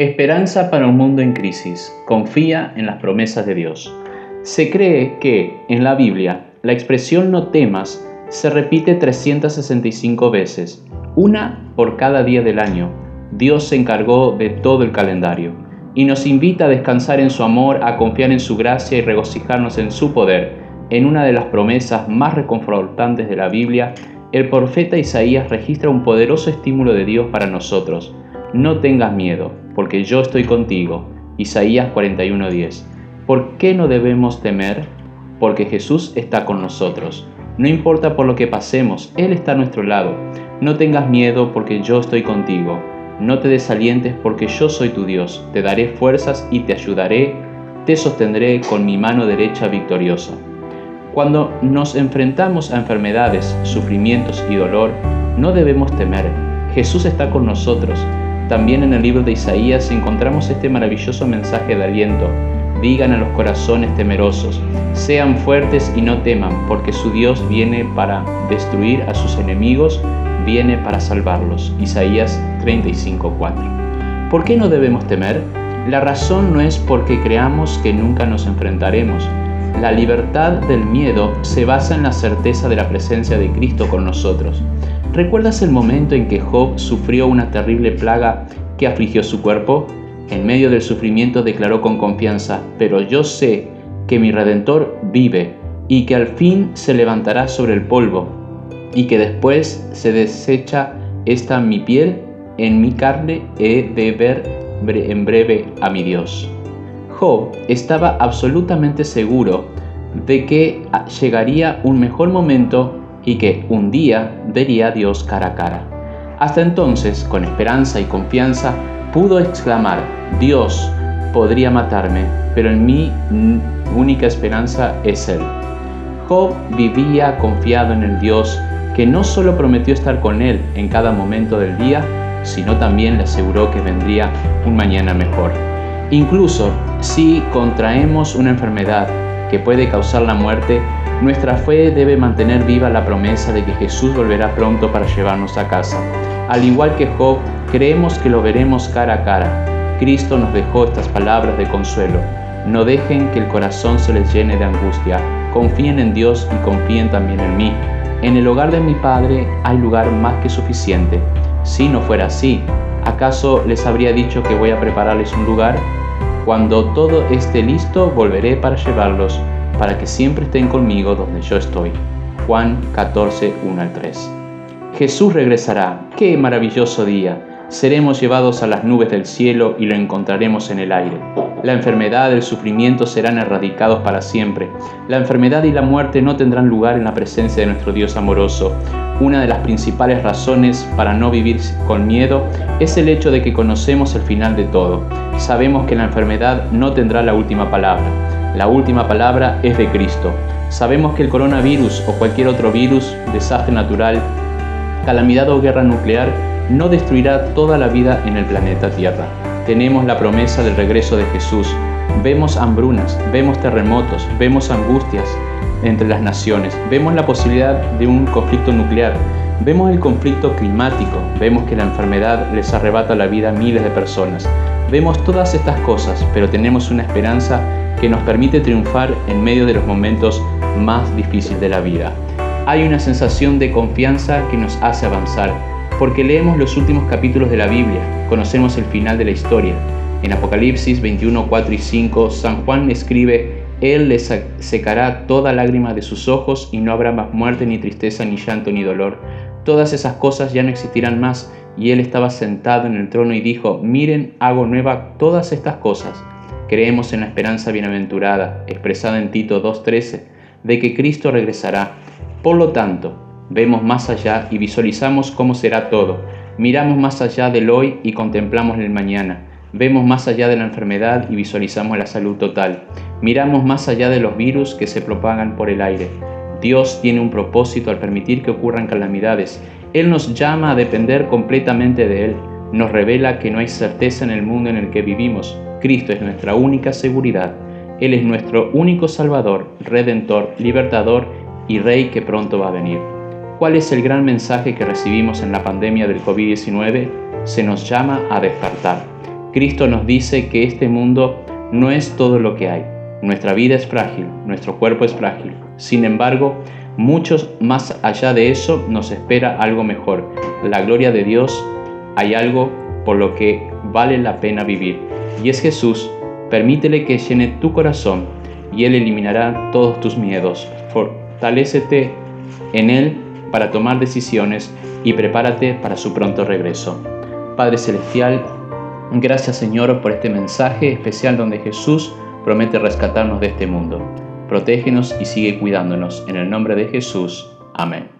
Esperanza para un mundo en crisis. Confía en las promesas de Dios. Se cree que en la Biblia la expresión no temas se repite 365 veces, una por cada día del año. Dios se encargó de todo el calendario y nos invita a descansar en su amor, a confiar en su gracia y regocijarnos en su poder. En una de las promesas más reconfortantes de la Biblia, el profeta Isaías registra un poderoso estímulo de Dios para nosotros. No tengas miedo, porque yo estoy contigo. Isaías 41:10. ¿Por qué no debemos temer? Porque Jesús está con nosotros. No importa por lo que pasemos, Él está a nuestro lado. No tengas miedo porque yo estoy contigo. No te desalientes porque yo soy tu Dios. Te daré fuerzas y te ayudaré. Te sostendré con mi mano derecha victoriosa. Cuando nos enfrentamos a enfermedades, sufrimientos y dolor, no debemos temer. Jesús está con nosotros también en el libro de Isaías encontramos este maravilloso mensaje de aliento. Digan a los corazones temerosos, sean fuertes y no teman, porque su Dios viene para destruir a sus enemigos, viene para salvarlos. Isaías 35:4. ¿Por qué no debemos temer? La razón no es porque creamos que nunca nos enfrentaremos. La libertad del miedo se basa en la certeza de la presencia de Cristo con nosotros. ¿Recuerdas el momento en que Job sufrió una terrible plaga que afligió su cuerpo? En medio del sufrimiento declaró con confianza, pero yo sé que mi Redentor vive y que al fin se levantará sobre el polvo y que después se desecha esta mi piel, en mi carne he de ver en breve a mi Dios. Job estaba absolutamente seguro de que llegaría un mejor momento y que un día vería a Dios cara a cara. Hasta entonces, con esperanza y confianza, pudo exclamar, Dios podría matarme, pero en mi única esperanza es Él. Job vivía confiado en el Dios que no solo prometió estar con Él en cada momento del día, sino también le aseguró que vendría un mañana mejor. Incluso si contraemos una enfermedad que puede causar la muerte, nuestra fe debe mantener viva la promesa de que Jesús volverá pronto para llevarnos a casa. Al igual que Job, creemos que lo veremos cara a cara. Cristo nos dejó estas palabras de consuelo. No dejen que el corazón se les llene de angustia. Confíen en Dios y confíen también en mí. En el hogar de mi Padre hay lugar más que suficiente. Si no fuera así, ¿acaso les habría dicho que voy a prepararles un lugar? Cuando todo esté listo, volveré para llevarlos para que siempre estén conmigo donde yo estoy. Juan 14, 1 al 3. Jesús regresará. ¡Qué maravilloso día! Seremos llevados a las nubes del cielo y lo encontraremos en el aire. La enfermedad, el sufrimiento serán erradicados para siempre. La enfermedad y la muerte no tendrán lugar en la presencia de nuestro Dios amoroso. Una de las principales razones para no vivir con miedo es el hecho de que conocemos el final de todo. Sabemos que la enfermedad no tendrá la última palabra. La última palabra es de Cristo. Sabemos que el coronavirus o cualquier otro virus, desastre natural, calamidad o guerra nuclear no destruirá toda la vida en el planeta Tierra. Tenemos la promesa del regreso de Jesús. Vemos hambrunas, vemos terremotos, vemos angustias entre las naciones, vemos la posibilidad de un conflicto nuclear, vemos el conflicto climático, vemos que la enfermedad les arrebata la vida a miles de personas. Vemos todas estas cosas, pero tenemos una esperanza que nos permite triunfar en medio de los momentos más difíciles de la vida. Hay una sensación de confianza que nos hace avanzar, porque leemos los últimos capítulos de la Biblia, conocemos el final de la historia. En Apocalipsis 21, 4 y 5, San Juan escribe, Él les secará toda lágrima de sus ojos y no habrá más muerte, ni tristeza, ni llanto, ni dolor. Todas esas cosas ya no existirán más. Y Él estaba sentado en el trono y dijo, miren, hago nueva todas estas cosas. Creemos en la esperanza bienaventurada, expresada en Tito 2.13, de que Cristo regresará. Por lo tanto, vemos más allá y visualizamos cómo será todo. Miramos más allá del hoy y contemplamos el mañana. Vemos más allá de la enfermedad y visualizamos la salud total. Miramos más allá de los virus que se propagan por el aire. Dios tiene un propósito al permitir que ocurran calamidades. Él nos llama a depender completamente de Él. Nos revela que no hay certeza en el mundo en el que vivimos, Cristo es nuestra única seguridad. Él es nuestro único Salvador, Redentor, Libertador y Rey que pronto va a venir. ¿Cuál es el gran mensaje que recibimos en la pandemia del COVID-19? Se nos llama a despertar. Cristo nos dice que este mundo no es todo lo que hay. Nuestra vida es frágil, nuestro cuerpo es frágil. Sin embargo, muchos más allá de eso nos espera algo mejor. La gloria de Dios, hay algo por lo que vale la pena vivir. Y es Jesús, permítele que llene tu corazón y Él eliminará todos tus miedos. Fortalécete en Él para tomar decisiones y prepárate para su pronto regreso. Padre Celestial, gracias Señor por este mensaje especial donde Jesús promete rescatarnos de este mundo. Protégenos y sigue cuidándonos. En el nombre de Jesús. Amén.